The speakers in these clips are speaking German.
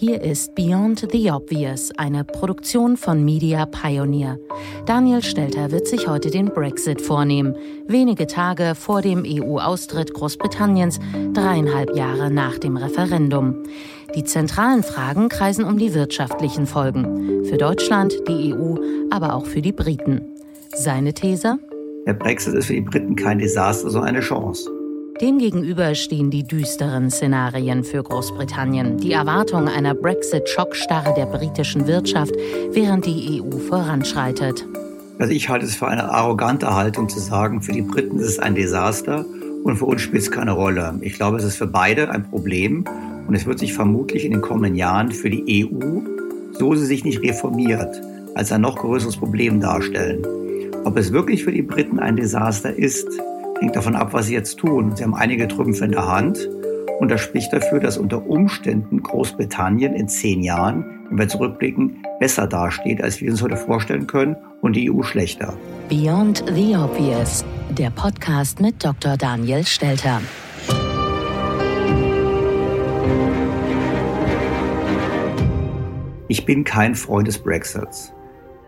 Hier ist Beyond the Obvious, eine Produktion von Media Pioneer. Daniel Stelter wird sich heute den Brexit vornehmen, wenige Tage vor dem EU-Austritt Großbritanniens, dreieinhalb Jahre nach dem Referendum. Die zentralen Fragen kreisen um die wirtschaftlichen Folgen. Für Deutschland, die EU, aber auch für die Briten. Seine These? Der Brexit ist für die Briten kein Desaster, sondern eine Chance. Demgegenüber stehen die düsteren Szenarien für Großbritannien, die Erwartung einer Brexit-Schockstarre der britischen Wirtschaft, während die EU voranschreitet. Also ich halte es für eine arrogante Haltung zu sagen, für die Briten ist es ein Desaster und für uns spielt es keine Rolle. Ich glaube, es ist für beide ein Problem und es wird sich vermutlich in den kommenden Jahren für die EU, so sie sich nicht reformiert, als ein noch größeres Problem darstellen. Ob es wirklich für die Briten ein Desaster ist, hängt davon ab, was sie jetzt tun. Sie haben einige Trümpfe in der Hand und das spricht dafür, dass unter Umständen Großbritannien in zehn Jahren, wenn wir zurückblicken, besser dasteht, als wir uns heute vorstellen können und die EU schlechter. Beyond the Obvious, der Podcast mit Dr. Daniel Stelter. Ich bin kein Freund des Brexits.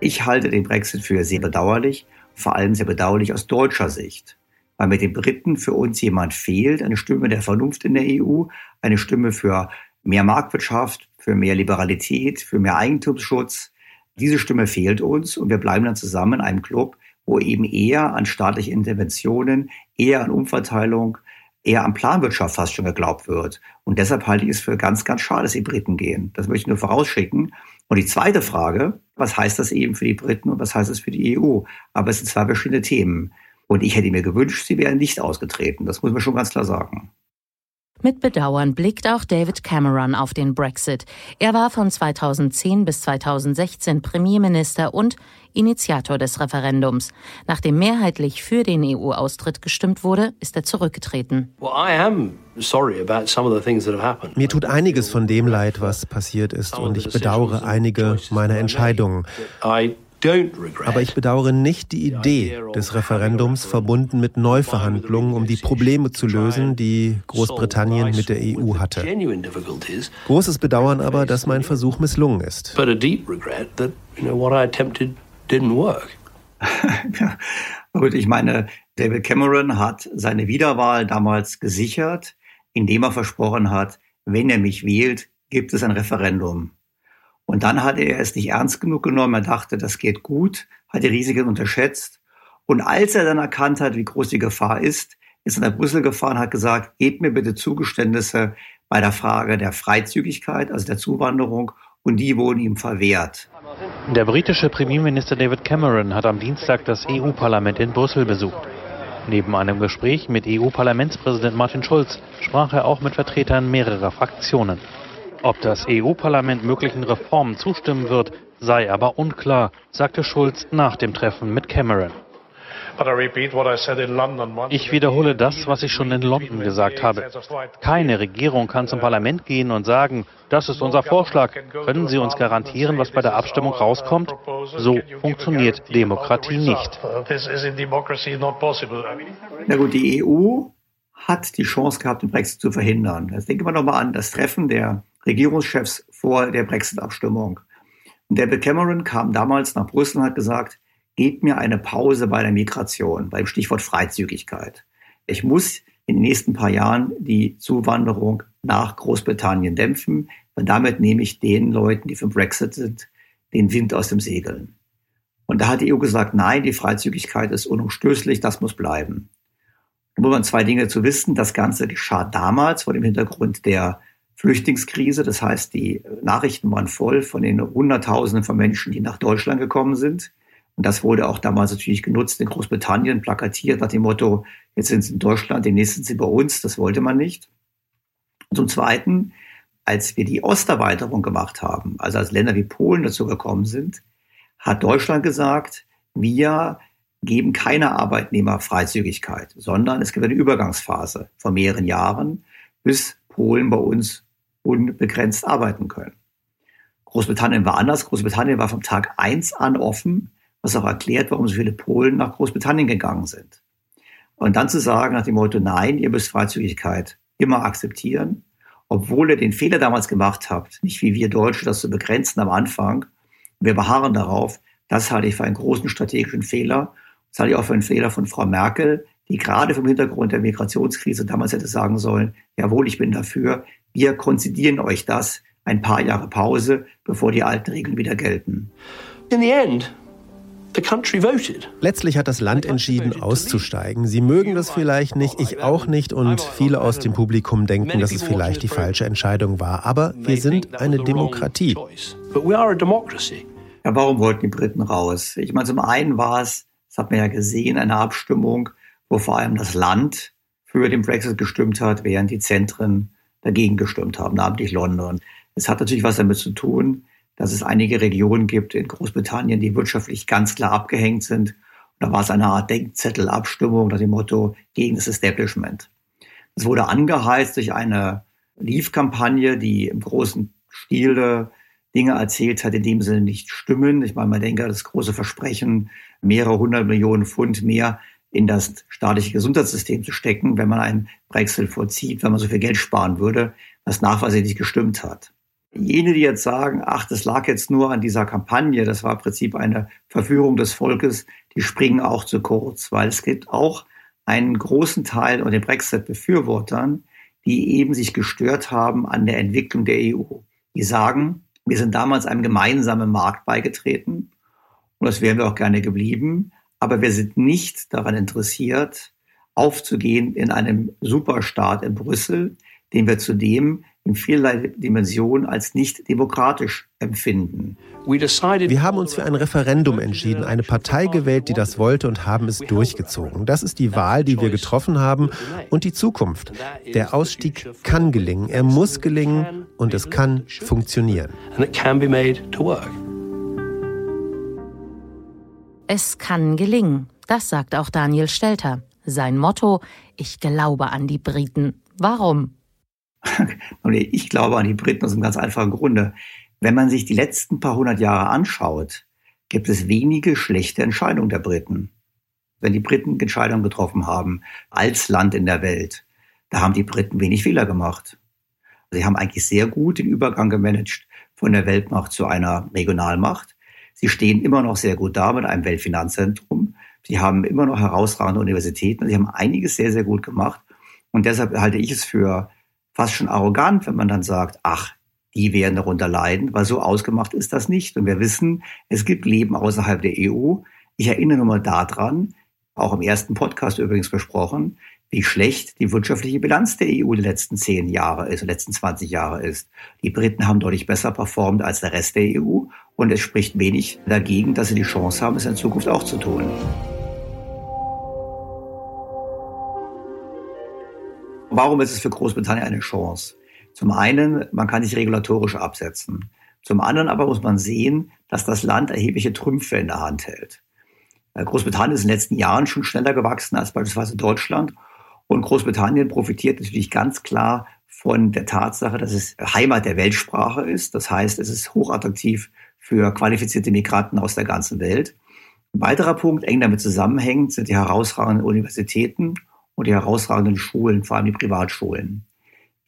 Ich halte den Brexit für sehr bedauerlich, vor allem sehr bedauerlich aus deutscher Sicht weil mit den Briten für uns jemand fehlt, eine Stimme der Vernunft in der EU, eine Stimme für mehr Marktwirtschaft, für mehr Liberalität, für mehr Eigentumsschutz. Diese Stimme fehlt uns und wir bleiben dann zusammen in einem Club, wo eben eher an staatliche Interventionen, eher an Umverteilung, eher an Planwirtschaft fast schon geglaubt wird. Und deshalb halte ich es für ganz, ganz schade, dass die Briten gehen. Das möchte ich nur vorausschicken. Und die zweite Frage, was heißt das eben für die Briten und was heißt es für die EU? Aber es sind zwei verschiedene Themen. Und ich hätte mir gewünscht, sie wären nicht ausgetreten. Das muss man schon ganz klar sagen. Mit Bedauern blickt auch David Cameron auf den Brexit. Er war von 2010 bis 2016 Premierminister und Initiator des Referendums. Nachdem mehrheitlich für den EU-Austritt gestimmt wurde, ist er zurückgetreten. Mir tut einiges von dem leid, was passiert ist, und ich bedauere einige meiner Entscheidungen. Aber ich bedauere nicht die Idee des Referendums verbunden mit Neuverhandlungen, um die Probleme zu lösen, die Großbritannien mit der EU hatte. Großes Bedauern aber, dass mein Versuch misslungen ist. ja, gut, ich meine, David Cameron hat seine Wiederwahl damals gesichert, indem er versprochen hat, wenn er mich wählt, gibt es ein Referendum. Und dann hatte er es nicht ernst genug genommen. Er dachte, das geht gut, hat die Risiken unterschätzt. Und als er dann erkannt hat, wie groß die Gefahr ist, ist er nach Brüssel gefahren, hat gesagt, gebt mir bitte Zugeständnisse bei der Frage der Freizügigkeit, also der Zuwanderung, und die wurden ihm verwehrt. Der britische Premierminister David Cameron hat am Dienstag das EU-Parlament in Brüssel besucht. Neben einem Gespräch mit EU-Parlamentspräsident Martin Schulz sprach er auch mit Vertretern mehrerer Fraktionen. Ob das EU-Parlament möglichen Reformen zustimmen wird, sei aber unklar, sagte Schulz nach dem Treffen mit Cameron. Ich wiederhole das, was ich schon in London gesagt habe. Keine Regierung kann zum Parlament gehen und sagen, das ist unser Vorschlag. Können Sie uns garantieren, was bei der Abstimmung rauskommt? So funktioniert Demokratie nicht. Na gut, die EU hat die Chance gehabt, den Brexit zu verhindern. Jetzt denken wir nochmal an das Treffen der Regierungschefs vor der Brexit-Abstimmung. David Cameron kam damals nach Brüssel und hat gesagt, gebt mir eine Pause bei der Migration, beim Stichwort Freizügigkeit. Ich muss in den nächsten paar Jahren die Zuwanderung nach Großbritannien dämpfen, weil damit nehme ich den Leuten, die für Brexit sind, den Wind aus dem Segeln. Und da hat die EU gesagt, nein, die Freizügigkeit ist unumstößlich, das muss bleiben. Da muss man zwei Dinge zu wissen. Das Ganze geschah damals vor dem Hintergrund der Flüchtlingskrise. Das heißt, die Nachrichten waren voll von den Hunderttausenden von Menschen, die nach Deutschland gekommen sind. Und das wurde auch damals natürlich genutzt in Großbritannien, plakatiert nach dem Motto, jetzt sind sie in Deutschland, demnächst sind sie bei uns. Das wollte man nicht. Und zum Zweiten, als wir die Osterweiterung gemacht haben, also als Länder wie Polen dazu gekommen sind, hat Deutschland gesagt, wir geben keine Arbeitnehmerfreizügigkeit, sondern es gibt eine Übergangsphase von mehreren Jahren, bis Polen bei uns unbegrenzt arbeiten können. Großbritannien war anders. Großbritannien war vom Tag eins an offen was auch erklärt, warum so viele Polen nach Großbritannien gegangen sind. Und dann zu sagen nach dem Motto, nein, ihr müsst Freizügigkeit immer akzeptieren, obwohl ihr den Fehler damals gemacht habt, nicht wie wir Deutsche das zu begrenzen am Anfang, wir beharren darauf, das halte ich für einen großen strategischen Fehler. Das halte ich auch für einen Fehler von Frau Merkel, die gerade vom Hintergrund der Migrationskrise damals hätte sagen sollen, jawohl, ich bin dafür, wir konzidieren euch das, ein paar Jahre Pause, bevor die alten Regeln wieder gelten. In the end, Letztlich hat das Land entschieden, auszusteigen. Sie mögen das vielleicht nicht, ich auch nicht und viele aus dem Publikum denken, dass es vielleicht die falsche Entscheidung war. Aber wir sind eine Demokratie. Ja, warum wollten die Briten raus? Ich meine, zum einen war es, das hat man ja gesehen, eine Abstimmung, wo vor allem das Land für den Brexit gestimmt hat, während die Zentren dagegen gestimmt haben, namentlich London. Es hat natürlich was damit zu tun, dass es einige Regionen gibt in Großbritannien, die wirtschaftlich ganz klar abgehängt sind. Und da war es eine Art Denkzettelabstimmung nach dem Motto gegen das Establishment. Es wurde angeheizt durch eine Leave-Kampagne, die im großen Stil Dinge erzählt hat, in dem Sinne nicht stimmen. Ich meine, man denke, das große Versprechen, mehrere hundert Millionen Pfund mehr in das staatliche Gesundheitssystem zu stecken, wenn man einen Brexit vollzieht, wenn man so viel Geld sparen würde, was nachweislich nicht gestimmt hat. Jene, die jetzt sagen, ach, das lag jetzt nur an dieser Kampagne, das war im Prinzip eine Verführung des Volkes, die springen auch zu kurz, weil es gibt auch einen großen Teil unter den Brexit-Befürwortern, die eben sich gestört haben an der Entwicklung der EU. Die sagen, wir sind damals einem gemeinsamen Markt beigetreten und das wären wir auch gerne geblieben, aber wir sind nicht daran interessiert, aufzugehen in einem Superstaat in Brüssel, den wir zudem in vielerlei Dimensionen als nicht demokratisch empfinden. Wir haben uns für ein Referendum entschieden, eine Partei gewählt, die das wollte und haben es durchgezogen. Das ist die Wahl, die wir getroffen haben und die Zukunft. Der Ausstieg kann gelingen, er muss gelingen und es kann funktionieren. Es kann gelingen, das sagt auch Daniel Stelter. Sein Motto, ich glaube an die Briten. Warum? ich glaube an die Briten aus einem ganz einfachen Grunde. Wenn man sich die letzten paar hundert Jahre anschaut, gibt es wenige schlechte Entscheidungen der Briten. Wenn die Briten Entscheidungen getroffen haben als Land in der Welt, da haben die Briten wenig Fehler gemacht. Sie haben eigentlich sehr gut den Übergang gemanagt von der Weltmacht zu einer Regionalmacht. Sie stehen immer noch sehr gut da mit einem Weltfinanzzentrum. Sie haben immer noch herausragende Universitäten. Sie haben einiges sehr, sehr gut gemacht. Und deshalb halte ich es für fast schon arrogant, wenn man dann sagt, ach, die werden darunter leiden, weil so ausgemacht ist das nicht. Und wir wissen, es gibt Leben außerhalb der EU. Ich erinnere nur mal daran, auch im ersten Podcast übrigens besprochen, wie schlecht die wirtschaftliche Bilanz der EU die letzten zehn Jahre ist, die letzten 20 Jahre ist. Die Briten haben deutlich besser performt als der Rest der EU und es spricht wenig dagegen, dass sie die Chance haben, es in Zukunft auch zu tun. Warum ist es für Großbritannien eine Chance? Zum einen, man kann sich regulatorisch absetzen. Zum anderen aber muss man sehen, dass das Land erhebliche Trümpfe in der Hand hält. Äh, Großbritannien ist in den letzten Jahren schon schneller gewachsen als beispielsweise Deutschland und Großbritannien profitiert natürlich ganz klar von der Tatsache, dass es Heimat der Weltsprache ist. Das heißt, es ist hochattraktiv für qualifizierte Migranten aus der ganzen Welt. Ein weiterer Punkt, eng damit zusammenhängend, sind die herausragenden Universitäten und die herausragenden Schulen, vor allem die Privatschulen.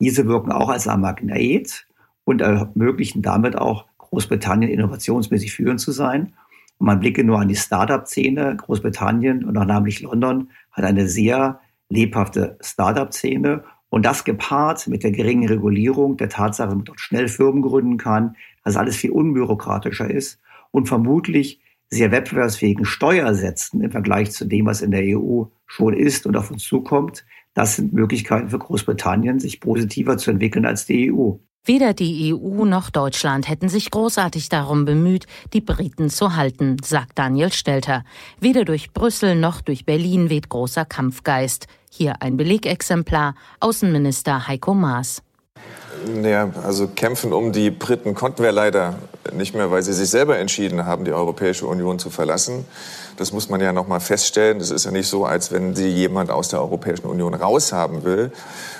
Diese wirken auch als ein Magnet und ermöglichen damit auch Großbritannien innovationsmäßig führend zu sein. Und man blicke nur an die Startup-Szene. Großbritannien und auch namentlich London hat eine sehr lebhafte Startup-Szene. Und das gepaart mit der geringen Regulierung, der Tatsache, dass man dort schnell Firmen gründen kann, dass alles viel unbürokratischer ist und vermutlich sehr wettbewerbsfähigen Steuersätzen im Vergleich zu dem, was in der EU schon ist und auf uns zukommt. Das sind Möglichkeiten für Großbritannien, sich positiver zu entwickeln als die EU. Weder die EU noch Deutschland hätten sich großartig darum bemüht, die Briten zu halten, sagt Daniel Stelter. Weder durch Brüssel noch durch Berlin weht großer Kampfgeist. Hier ein Belegexemplar, Außenminister Heiko Maas. Ja, also kämpfen um die Briten konnten wir leider nicht mehr, weil sie sich selber entschieden haben, die Europäische Union zu verlassen. Das muss man ja noch mal feststellen. Das ist ja nicht so, als wenn sie jemand aus der Europäischen Union raushaben will.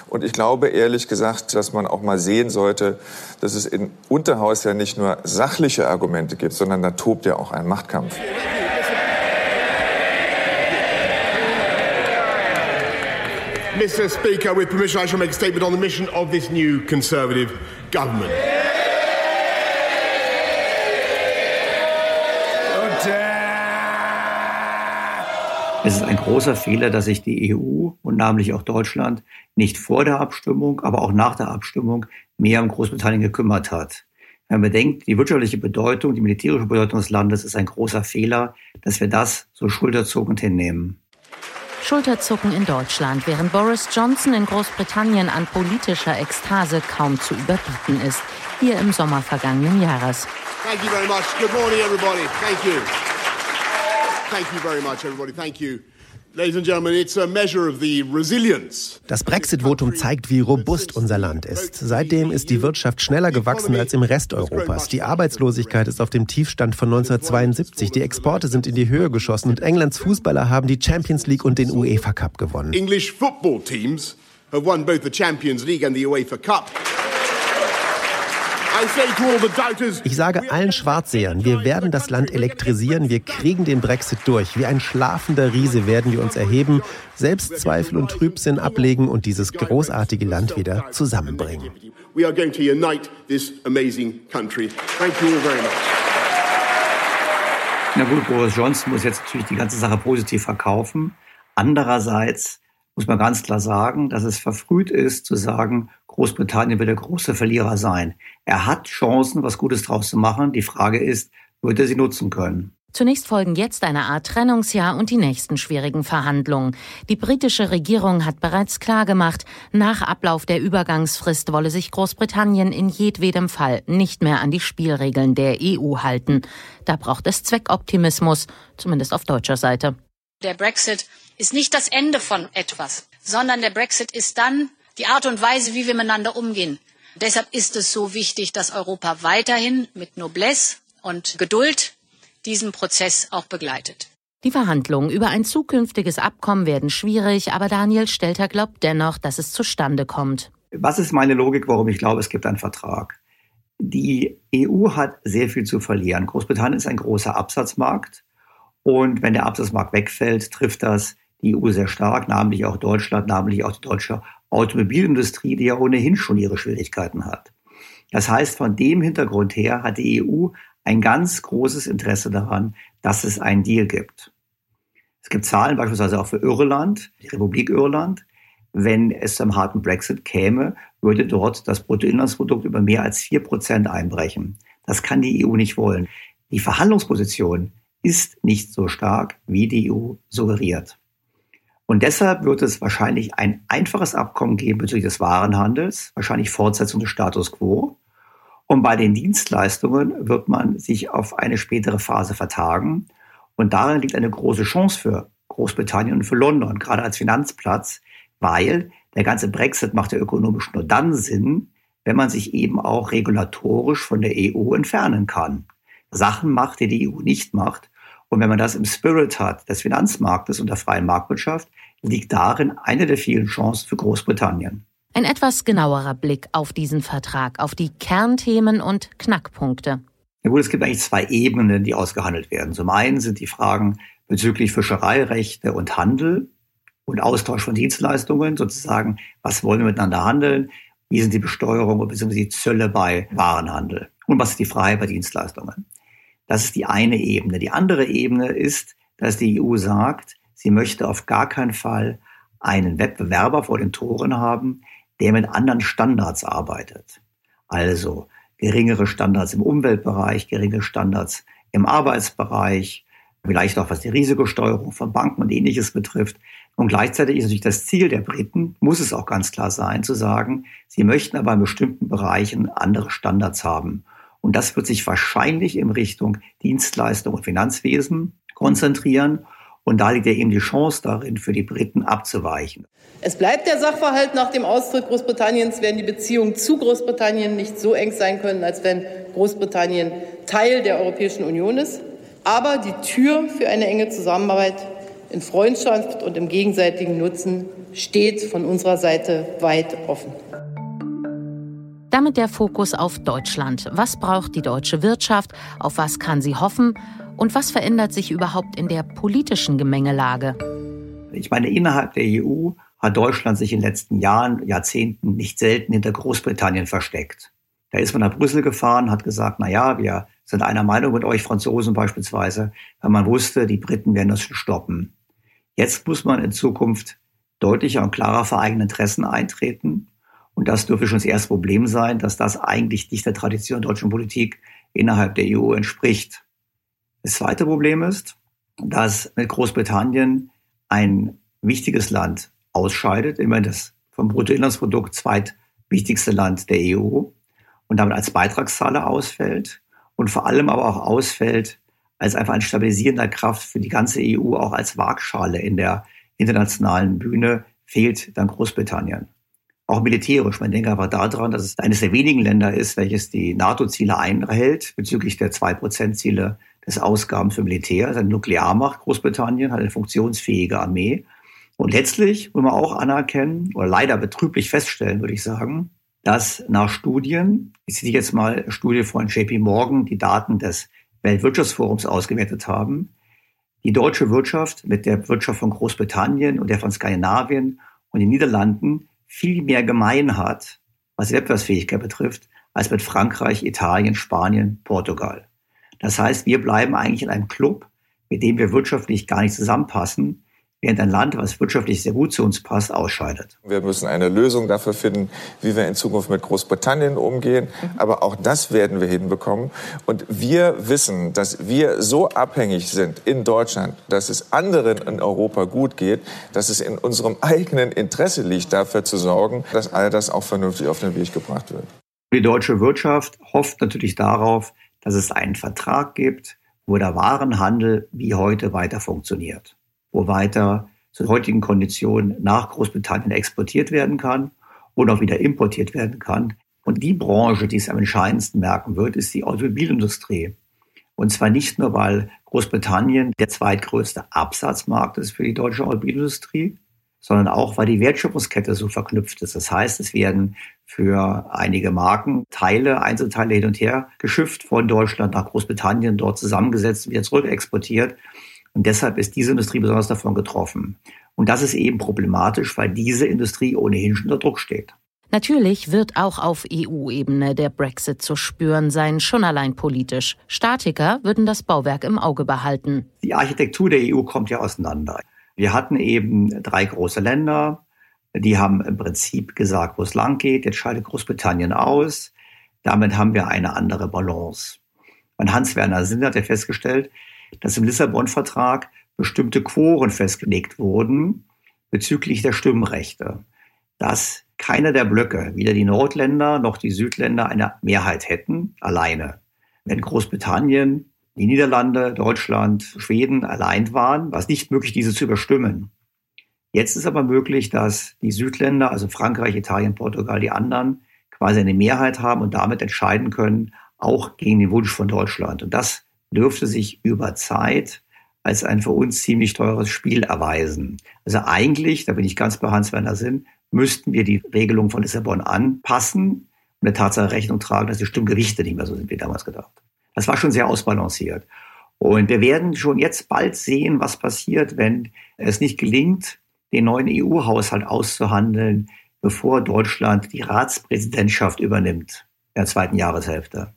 Und ich glaube ehrlich gesagt, dass man auch mal sehen sollte, dass es im Unterhaus ja nicht nur sachliche Argumente gibt, sondern da tobt ja auch ein Machtkampf. Mr. Speaker, with permission, I shall make a statement on the mission of this new Conservative government. Es ist ein großer Fehler, dass sich die EU und namentlich auch Deutschland nicht vor der Abstimmung, aber auch nach der Abstimmung mehr um Großbritannien gekümmert hat. Wenn man bedenkt, die wirtschaftliche Bedeutung, die militärische Bedeutung des Landes ist ein großer Fehler, dass wir das so schulterzuckend hinnehmen. Schulterzucken in Deutschland, während Boris Johnson in Großbritannien an politischer Ekstase kaum zu überbieten ist. Hier im Sommer vergangenen Jahres. Thank you very much. Good morning, everybody. Thank you. Thank you very much, everybody. Thank you. Das Brexit-Votum zeigt, wie robust unser Land ist. Seitdem ist die Wirtschaft schneller gewachsen als im Rest Europas. Die Arbeitslosigkeit ist auf dem Tiefstand von 1972. Die Exporte sind in die Höhe geschossen und Englands Fußballer haben die Champions League und den UEFA Cup gewonnen. English football teams have won both the Champions League and the UEFA Cup. Ich sage allen Schwarzsehern, wir werden das Land elektrisieren, wir kriegen den Brexit durch. Wie ein schlafender Riese werden wir uns erheben, Selbstzweifel und Trübsinn ablegen und dieses großartige Land wieder zusammenbringen. We are going to unite this amazing country. Thank you all very much. Na gut, Boris Johnson muss jetzt natürlich die ganze Sache positiv verkaufen. Andererseits muss man ganz klar sagen, dass es verfrüht ist zu sagen, Großbritannien wird der große Verlierer sein. Er hat Chancen, was Gutes draus zu machen. Die Frage ist, wird er sie nutzen können? Zunächst folgen jetzt eine Art Trennungsjahr und die nächsten schwierigen Verhandlungen. Die britische Regierung hat bereits klargemacht, nach Ablauf der Übergangsfrist wolle sich Großbritannien in jedwedem Fall nicht mehr an die Spielregeln der EU halten. Da braucht es Zweckoptimismus, zumindest auf deutscher Seite. Der Brexit ist nicht das Ende von etwas, sondern der Brexit ist dann die Art und Weise, wie wir miteinander umgehen. Deshalb ist es so wichtig, dass Europa weiterhin mit Noblesse und Geduld diesen Prozess auch begleitet. Die Verhandlungen über ein zukünftiges Abkommen werden schwierig, aber Daniel Stelter glaubt dennoch, dass es zustande kommt. Was ist meine Logik, warum ich glaube, es gibt einen Vertrag? Die EU hat sehr viel zu verlieren. Großbritannien ist ein großer Absatzmarkt. Und wenn der Absatzmarkt wegfällt, trifft das die EU sehr stark, namentlich auch Deutschland, namentlich auch die deutsche Automobilindustrie, die ja ohnehin schon ihre Schwierigkeiten hat. Das heißt, von dem Hintergrund her hat die EU ein ganz großes Interesse daran, dass es einen Deal gibt. Es gibt Zahlen beispielsweise auch für Irland, die Republik Irland. Wenn es zum harten Brexit käme, würde dort das Bruttoinlandsprodukt über mehr als vier Prozent einbrechen. Das kann die EU nicht wollen. Die Verhandlungsposition ist nicht so stark, wie die EU suggeriert. Und deshalb wird es wahrscheinlich ein einfaches Abkommen geben bezüglich des Warenhandels, wahrscheinlich Fortsetzung des Status quo. Und bei den Dienstleistungen wird man sich auf eine spätere Phase vertagen. Und darin liegt eine große Chance für Großbritannien und für London, gerade als Finanzplatz, weil der ganze Brexit macht ja ökonomisch nur dann Sinn, wenn man sich eben auch regulatorisch von der EU entfernen kann. Sachen macht, die die EU nicht macht. Und wenn man das im Spirit hat des Finanzmarktes und der freien Marktwirtschaft, liegt darin eine der vielen Chancen für Großbritannien. Ein etwas genauerer Blick auf diesen Vertrag, auf die Kernthemen und Knackpunkte. Ja gut, es gibt eigentlich zwei Ebenen, die ausgehandelt werden. Zum einen sind die Fragen bezüglich Fischereirechte und Handel und Austausch von Dienstleistungen, sozusagen, was wollen wir miteinander handeln, wie sind die Besteuerungen bzw. die Zölle bei Warenhandel und was ist die Freiheit bei Dienstleistungen. Das ist die eine Ebene. Die andere Ebene ist, dass die EU sagt, sie möchte auf gar keinen Fall einen Wettbewerber vor den Toren haben, der mit anderen Standards arbeitet. Also geringere Standards im Umweltbereich, geringere Standards im Arbeitsbereich, vielleicht auch was die Risikosteuerung von Banken und ähnliches betrifft. Und gleichzeitig ist natürlich das Ziel der Briten, muss es auch ganz klar sein, zu sagen, sie möchten aber in bestimmten Bereichen andere Standards haben. Und das wird sich wahrscheinlich in Richtung Dienstleistung und Finanzwesen konzentrieren. Und da liegt ja eben die Chance darin, für die Briten abzuweichen. Es bleibt der Sachverhalt, nach dem Austritt Großbritanniens werden die Beziehungen zu Großbritannien nicht so eng sein können, als wenn Großbritannien Teil der Europäischen Union ist. Aber die Tür für eine enge Zusammenarbeit in Freundschaft und im gegenseitigen Nutzen steht von unserer Seite weit offen. Damit der Fokus auf Deutschland. Was braucht die deutsche Wirtschaft? Auf was kann sie hoffen? Und was verändert sich überhaupt in der politischen Gemengelage? Ich meine, innerhalb der EU hat Deutschland sich in den letzten Jahren, Jahrzehnten nicht selten hinter Großbritannien versteckt. Da ist man nach Brüssel gefahren, hat gesagt, na ja, wir sind einer Meinung mit euch Franzosen beispielsweise, weil man wusste, die Briten werden das schon stoppen. Jetzt muss man in Zukunft deutlicher und klarer für eigene Interessen eintreten und das dürfte schon das erste Problem sein, dass das eigentlich nicht der Tradition der deutschen Politik innerhalb der EU entspricht. Das zweite Problem ist, dass mit Großbritannien ein wichtiges Land ausscheidet, immer das vom Bruttoinlandsprodukt zweitwichtigste Land der EU und damit als Beitragszahler ausfällt und vor allem aber auch ausfällt als einfach ein stabilisierender Kraft für die ganze EU, auch als Waagschale in der internationalen Bühne, fehlt dann Großbritannien auch militärisch. Man denkt aber daran, dass es eines der wenigen Länder ist, welches die NATO-Ziele einhält bezüglich der 2%-Ziele des Ausgaben für Militär. Es ist eine Nuklearmacht, Großbritannien, hat eine funktionsfähige Armee. Und letztlich muss man auch anerkennen oder leider betrüblich feststellen, würde ich sagen, dass nach Studien, ich ziehe jetzt mal Studie von JP Morgan, die Daten des Weltwirtschaftsforums ausgewertet haben, die deutsche Wirtschaft mit der Wirtschaft von Großbritannien und der von Skandinavien und den Niederlanden viel mehr gemein hat, was Wettbewerbsfähigkeit betrifft, als mit Frankreich, Italien, Spanien, Portugal. Das heißt, wir bleiben eigentlich in einem Club, mit dem wir wirtschaftlich gar nicht zusammenpassen, während ein Land, was wirtschaftlich sehr gut zu uns passt, ausscheidet. Wir müssen eine Lösung dafür finden, wie wir in Zukunft mit Großbritannien umgehen. Mhm. Aber auch das werden wir hinbekommen. Und wir wissen, dass wir so abhängig sind in Deutschland, dass es anderen in Europa gut geht, dass es in unserem eigenen Interesse liegt, dafür zu sorgen, dass all das auch vernünftig auf den Weg gebracht wird. Die deutsche Wirtschaft hofft natürlich darauf, dass es einen Vertrag gibt, wo der Warenhandel wie heute weiter funktioniert wo weiter zu heutigen Konditionen nach Großbritannien exportiert werden kann und auch wieder importiert werden kann. Und die Branche, die es am entscheidendsten merken wird, ist die Automobilindustrie. Und zwar nicht nur, weil Großbritannien der zweitgrößte Absatzmarkt ist für die deutsche Automobilindustrie, sondern auch, weil die Wertschöpfungskette so verknüpft ist. Das heißt, es werden für einige Marken Teile, Einzelteile hin und her geschifft von Deutschland nach Großbritannien, dort zusammengesetzt, wieder zurück exportiert. Und deshalb ist diese Industrie besonders davon getroffen. Und das ist eben problematisch, weil diese Industrie ohnehin schon unter Druck steht. Natürlich wird auch auf EU-Ebene der Brexit zu spüren sein, schon allein politisch. Statiker würden das Bauwerk im Auge behalten. Die Architektur der EU kommt ja auseinander. Wir hatten eben drei große Länder, Die haben im Prinzip gesagt, wo es lang geht. Jetzt scheidet Großbritannien aus. Damit haben wir eine andere Balance. Und Hans-Werner Sinn hat ja festgestellt, dass im Lissabon-Vertrag bestimmte Quoren festgelegt wurden bezüglich der Stimmrechte. Dass keiner der Blöcke, weder die Nordländer noch die Südländer, eine Mehrheit hätten, alleine. Wenn Großbritannien, die Niederlande, Deutschland, Schweden allein waren, war es nicht möglich, diese zu überstimmen. Jetzt ist aber möglich, dass die Südländer, also Frankreich, Italien, Portugal, die anderen, quasi eine Mehrheit haben und damit entscheiden können, auch gegen den Wunsch von Deutschland. Und das dürfte sich über Zeit als ein für uns ziemlich teures Spiel erweisen. Also eigentlich, da bin ich ganz bei Hans-Werner Sinn, müssten wir die Regelung von Lissabon anpassen und der Tatsache Rechnung tragen, dass die Stimmgewichte nicht mehr so sind wie damals gedacht. Das war schon sehr ausbalanciert. Und wir werden schon jetzt bald sehen, was passiert, wenn es nicht gelingt, den neuen EU-Haushalt auszuhandeln, bevor Deutschland die Ratspräsidentschaft übernimmt in der zweiten Jahreshälfte.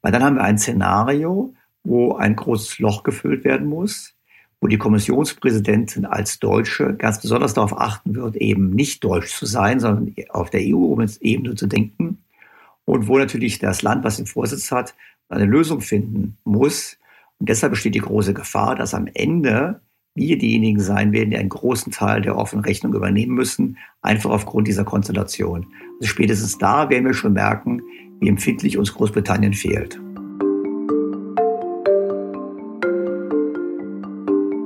Weil dann haben wir ein Szenario, wo ein großes Loch gefüllt werden muss, wo die Kommissionspräsidentin als Deutsche ganz besonders darauf achten wird, eben nicht deutsch zu sein, sondern auf der EU-Ebene zu denken. Und wo natürlich das Land, was den Vorsitz hat, eine Lösung finden muss. Und deshalb besteht die große Gefahr, dass am Ende wir diejenigen sein werden, die einen großen Teil der offenen Rechnung übernehmen müssen, einfach aufgrund dieser Konstellation. Also spätestens da werden wir schon merken, wie empfindlich uns Großbritannien fehlt.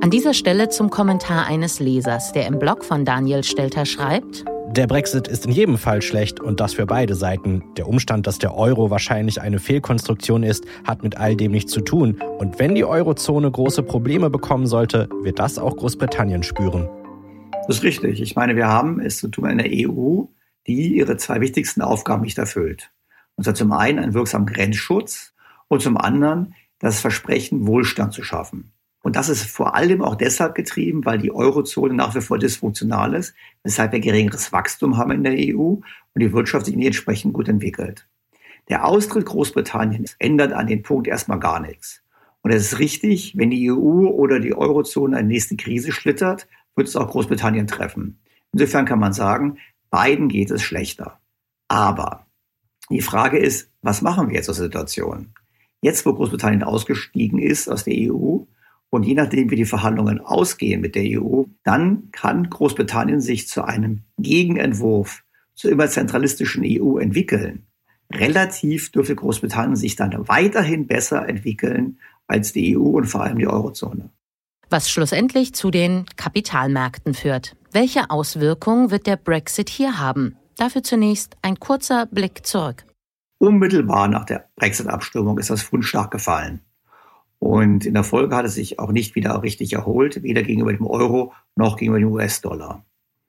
An dieser Stelle zum Kommentar eines Lesers, der im Blog von Daniel Stelter schreibt, der Brexit ist in jedem Fall schlecht und das für beide Seiten. Der Umstand, dass der Euro wahrscheinlich eine Fehlkonstruktion ist, hat mit all dem nichts zu tun. Und wenn die Eurozone große Probleme bekommen sollte, wird das auch Großbritannien spüren. Das ist richtig. Ich meine, wir haben es zu tun in der EU, die ihre zwei wichtigsten Aufgaben nicht erfüllt. Und zwar zum einen einen wirksamen Grenzschutz und zum anderen das Versprechen, Wohlstand zu schaffen. Und das ist vor allem auch deshalb getrieben, weil die Eurozone nach wie vor dysfunktional ist, weshalb wir geringeres Wachstum haben in der EU und die Wirtschaft sich nicht entsprechend gut entwickelt. Der Austritt Großbritanniens ändert an dem Punkt erstmal gar nichts. Und es ist richtig, wenn die EU oder die Eurozone eine nächste Krise schlittert, wird es auch Großbritannien treffen. Insofern kann man sagen, beiden geht es schlechter. Aber die Frage ist, was machen wir jetzt aus der Situation? Jetzt, wo Großbritannien ausgestiegen ist aus der EU, und je nachdem, wie die Verhandlungen ausgehen mit der EU, dann kann Großbritannien sich zu einem Gegenentwurf zur immer zentralistischen EU entwickeln. Relativ dürfte Großbritannien sich dann weiterhin besser entwickeln als die EU und vor allem die Eurozone. Was schlussendlich zu den Kapitalmärkten führt. Welche Auswirkungen wird der Brexit hier haben? Dafür zunächst ein kurzer Blick zurück. Unmittelbar nach der Brexit-Abstimmung ist das Pfund stark gefallen. Und in der Folge hat es sich auch nicht wieder richtig erholt, weder gegenüber dem Euro noch gegenüber dem US-Dollar.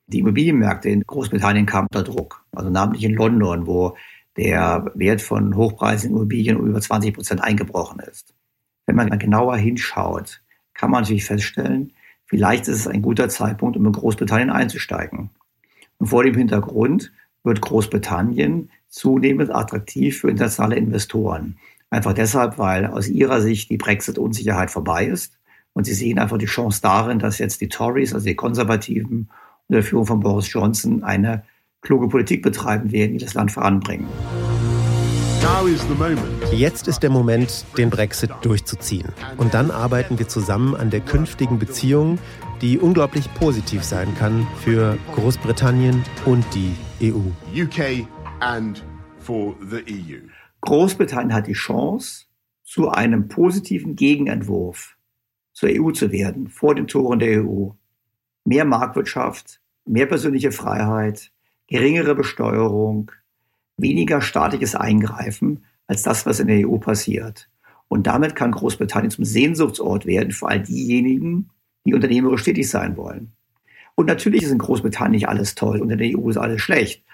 Die Immobilienmärkte in Großbritannien kamen unter Druck, also namentlich in London, wo der Wert von hochpreisigen Immobilien um über 20 Prozent eingebrochen ist. Wenn man genauer hinschaut, kann man natürlich feststellen, vielleicht ist es ein guter Zeitpunkt, um in Großbritannien einzusteigen. Und vor dem Hintergrund wird Großbritannien zunehmend attraktiv für internationale Investoren. Einfach deshalb, weil aus ihrer Sicht die Brexit-Unsicherheit vorbei ist. Und sie sehen einfach die Chance darin, dass jetzt die Tories, also die Konservativen, unter der Führung von Boris Johnson eine kluge Politik betreiben werden, die das Land voranbringen. Jetzt ist der Moment, den Brexit durchzuziehen. Und dann arbeiten wir zusammen an der künftigen Beziehung, die unglaublich positiv sein kann für Großbritannien und die EU. UK and for the EU. Großbritannien hat die Chance, zu einem positiven Gegenentwurf zur EU zu werden, vor den Toren der EU. Mehr Marktwirtschaft, mehr persönliche Freiheit, geringere Besteuerung, weniger staatliches Eingreifen als das, was in der EU passiert. Und damit kann Großbritannien zum Sehnsuchtsort werden für all diejenigen, die unternehmerisch tätig sein wollen. Und natürlich ist in Großbritannien nicht alles toll und in der EU ist alles schlecht.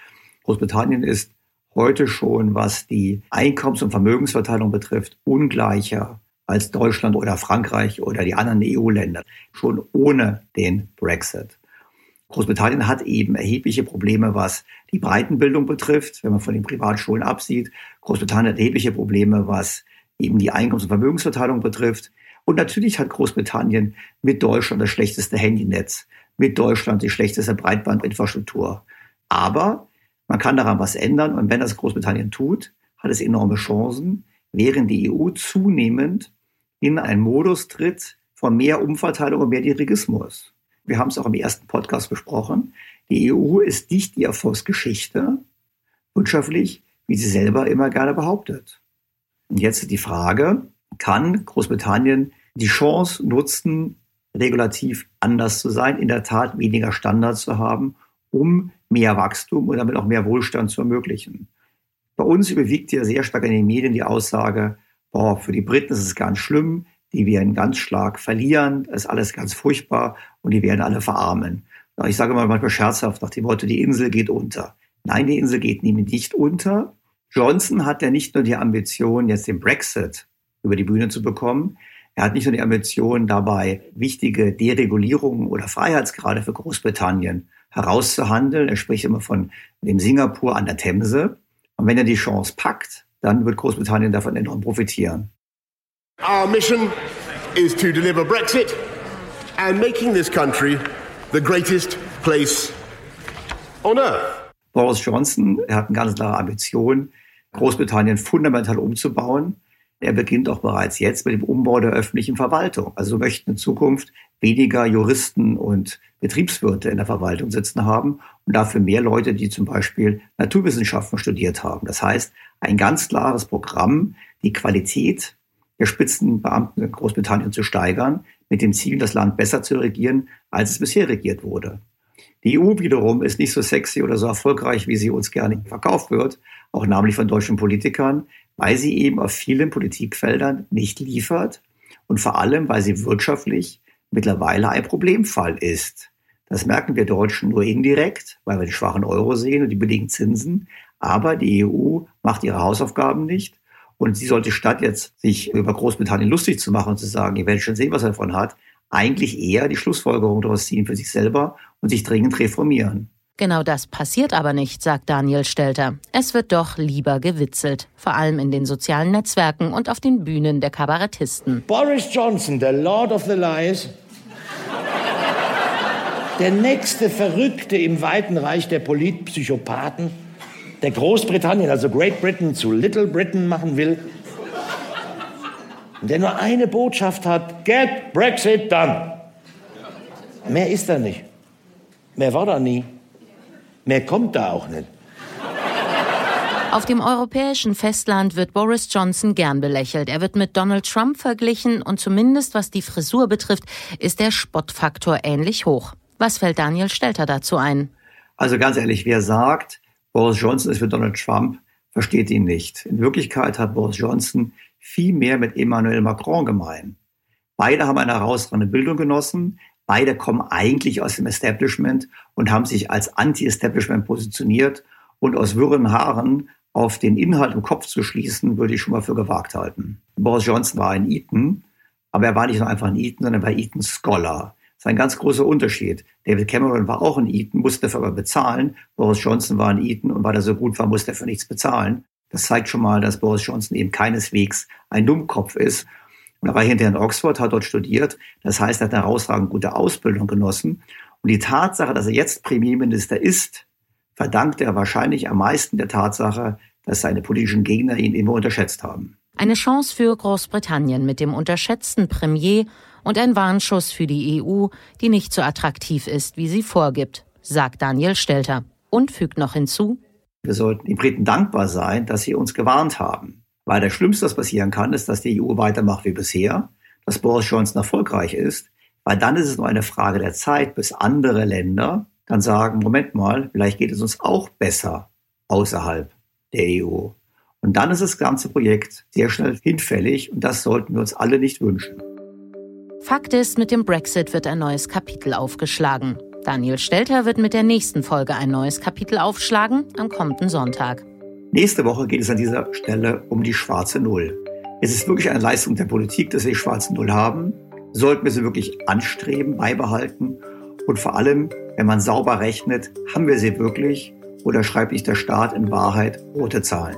Großbritannien ist heute schon, was die Einkommens- und Vermögensverteilung betrifft, ungleicher als Deutschland oder Frankreich oder die anderen EU-Länder, schon ohne den Brexit. Großbritannien hat eben erhebliche Probleme, was die Breitenbildung betrifft, wenn man von den Privatschulen absieht. Großbritannien hat erhebliche Probleme, was eben die Einkommens- und Vermögensverteilung betrifft. Und natürlich hat Großbritannien mit Deutschland das schlechteste Handynetz mit Deutschland die schlechteste Breitbandinfrastruktur. Aber man kann daran was ändern und wenn das Großbritannien tut, hat es enorme Chancen, während die EU zunehmend in einen Modus tritt von mehr Umverteilung und mehr Dirigismus. Wir haben es auch im ersten Podcast besprochen. Die EU ist nicht die Erfolgsgeschichte wirtschaftlich, wie sie selber immer gerne behauptet. Und jetzt die Frage, kann Großbritannien die Chance nutzen, regulativ anders zu sein, in der Tat weniger Standards zu haben, um mehr Wachstum und damit auch mehr Wohlstand zu ermöglichen. Bei uns überwiegt ja sehr stark in den Medien die Aussage, boah, für die Briten ist es ganz schlimm, die werden ganz stark verlieren, ist alles ganz furchtbar und die werden alle verarmen. Ich sage mal manchmal scherzhaft nach dem Motto, die Insel geht unter. Nein, die Insel geht nämlich nicht unter. Johnson hat ja nicht nur die Ambition, jetzt den Brexit über die Bühne zu bekommen, er hat nicht nur die Ambition, dabei wichtige Deregulierungen oder Freiheitsgrade für Großbritannien herauszuhandeln. Er spricht immer von dem Singapur an der Themse. Und wenn er die Chance packt, dann wird Großbritannien davon enorm profitieren. Our mission is to deliver Brexit and making this country the greatest place on earth. Boris Johnson er hat eine ganz klare Ambition, Großbritannien fundamental umzubauen. Er beginnt auch bereits jetzt mit dem Umbau der öffentlichen Verwaltung. Also möchten in Zukunft weniger Juristen und Betriebswirte in der Verwaltung sitzen haben und dafür mehr Leute, die zum Beispiel Naturwissenschaften studiert haben. Das heißt, ein ganz klares Programm, die Qualität der Spitzenbeamten in Großbritannien zu steigern, mit dem Ziel, das Land besser zu regieren, als es bisher regiert wurde. Die EU wiederum ist nicht so sexy oder so erfolgreich, wie sie uns gerne verkauft wird, auch namentlich von deutschen Politikern, weil sie eben auf vielen Politikfeldern nicht liefert und vor allem, weil sie wirtschaftlich mittlerweile ein Problemfall ist. Das merken wir Deutschen nur indirekt, weil wir den schwachen Euro sehen und die billigen Zinsen. Aber die EU macht ihre Hausaufgaben nicht. Und sie sollte statt jetzt sich über Großbritannien lustig zu machen und zu sagen, ihr werdet schon sehen, was er davon hat, eigentlich eher die Schlussfolgerung daraus ziehen für sich selber und sich dringend reformieren. Genau das passiert aber nicht, sagt Daniel Stelter. Es wird doch lieber gewitzelt, vor allem in den sozialen Netzwerken und auf den Bühnen der Kabarettisten. Boris Johnson, der Lord of the Lies, der nächste Verrückte im weiten Reich der Politpsychopathen, der Großbritannien, also Great Britain, zu Little Britain machen will, und der nur eine Botschaft hat, get Brexit done. Mehr ist er nicht. Mehr war er nie. Mehr kommt da auch nicht. Auf dem europäischen Festland wird Boris Johnson gern belächelt. Er wird mit Donald Trump verglichen und zumindest was die Frisur betrifft, ist der Spottfaktor ähnlich hoch. Was fällt Daniel Stelter dazu ein? Also ganz ehrlich, wer sagt, Boris Johnson ist für Donald Trump, versteht ihn nicht. In Wirklichkeit hat Boris Johnson viel mehr mit Emmanuel Macron gemein. Beide haben eine herausragende Bildung genossen. Beide kommen eigentlich aus dem Establishment und haben sich als Anti-Establishment positioniert und aus wirren Haaren auf den Inhalt im Kopf zu schließen, würde ich schon mal für gewagt halten. Boris Johnson war ein Eton, aber er war nicht nur einfach ein Eton, sondern er war Eton Scholar. Das ist ein ganz großer Unterschied. David Cameron war auch ein Eton, musste dafür aber bezahlen. Boris Johnson war ein Eton und weil er so gut war, musste er für nichts bezahlen. Das zeigt schon mal, dass Boris Johnson eben keineswegs ein Dummkopf ist und er war hinterher in Oxford, hat dort studiert. Das heißt, er hat eine herausragend gute Ausbildung genossen. Und die Tatsache, dass er jetzt Premierminister ist, verdankt er wahrscheinlich am meisten der Tatsache, dass seine politischen Gegner ihn immer unterschätzt haben. Eine Chance für Großbritannien mit dem unterschätzten Premier und ein Warnschuss für die EU, die nicht so attraktiv ist, wie sie vorgibt, sagt Daniel Stelter und fügt noch hinzu, wir sollten den Briten dankbar sein, dass sie uns gewarnt haben. Weil das Schlimmste, was passieren kann, ist, dass die EU weitermacht wie bisher, dass Boris Johnson erfolgreich ist, weil dann ist es nur eine Frage der Zeit, bis andere Länder dann sagen, Moment mal, vielleicht geht es uns auch besser außerhalb der EU. Und dann ist das ganze Projekt sehr schnell hinfällig und das sollten wir uns alle nicht wünschen. Fakt ist, mit dem Brexit wird ein neues Kapitel aufgeschlagen. Daniel Stelter wird mit der nächsten Folge ein neues Kapitel aufschlagen am kommenden Sonntag. Nächste Woche geht es an dieser Stelle um die schwarze Null. Es ist wirklich eine Leistung der Politik, dass wir die schwarze Null haben. Sollten wir sie wirklich anstreben, beibehalten? Und vor allem, wenn man sauber rechnet, haben wir sie wirklich oder schreibt nicht der Staat in Wahrheit rote Zahlen?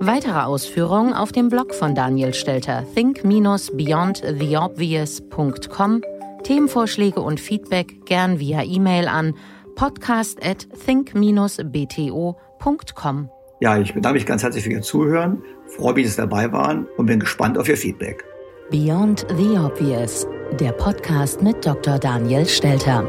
Weitere Ausführungen auf dem Blog von Daniel Stelter think-beyondtheobvious.com Themenvorschläge und Feedback gern via E-Mail an podcast at think-bto.com. Ja, ich bedanke mich ganz herzlich für Ihr Zuhören, freue mich, dass Sie dabei waren und bin gespannt auf Ihr Feedback. Beyond the Obvious, der Podcast mit Dr. Daniel Stelter.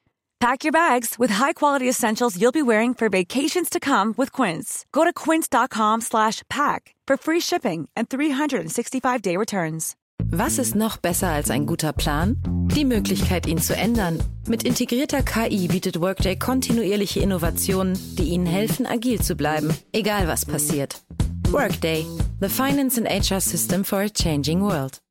Pack your bags with high-quality essentials you'll be wearing for vacations to come with Quince. Go to quince.com slash pack for free shipping and 365-day returns. Was ist noch besser als ein guter Plan? Die Möglichkeit, ihn zu ändern. Mit integrierter KI bietet Workday kontinuierliche Innovationen, die Ihnen helfen, agil zu bleiben, egal was passiert. Workday, the finance and HR system for a changing world.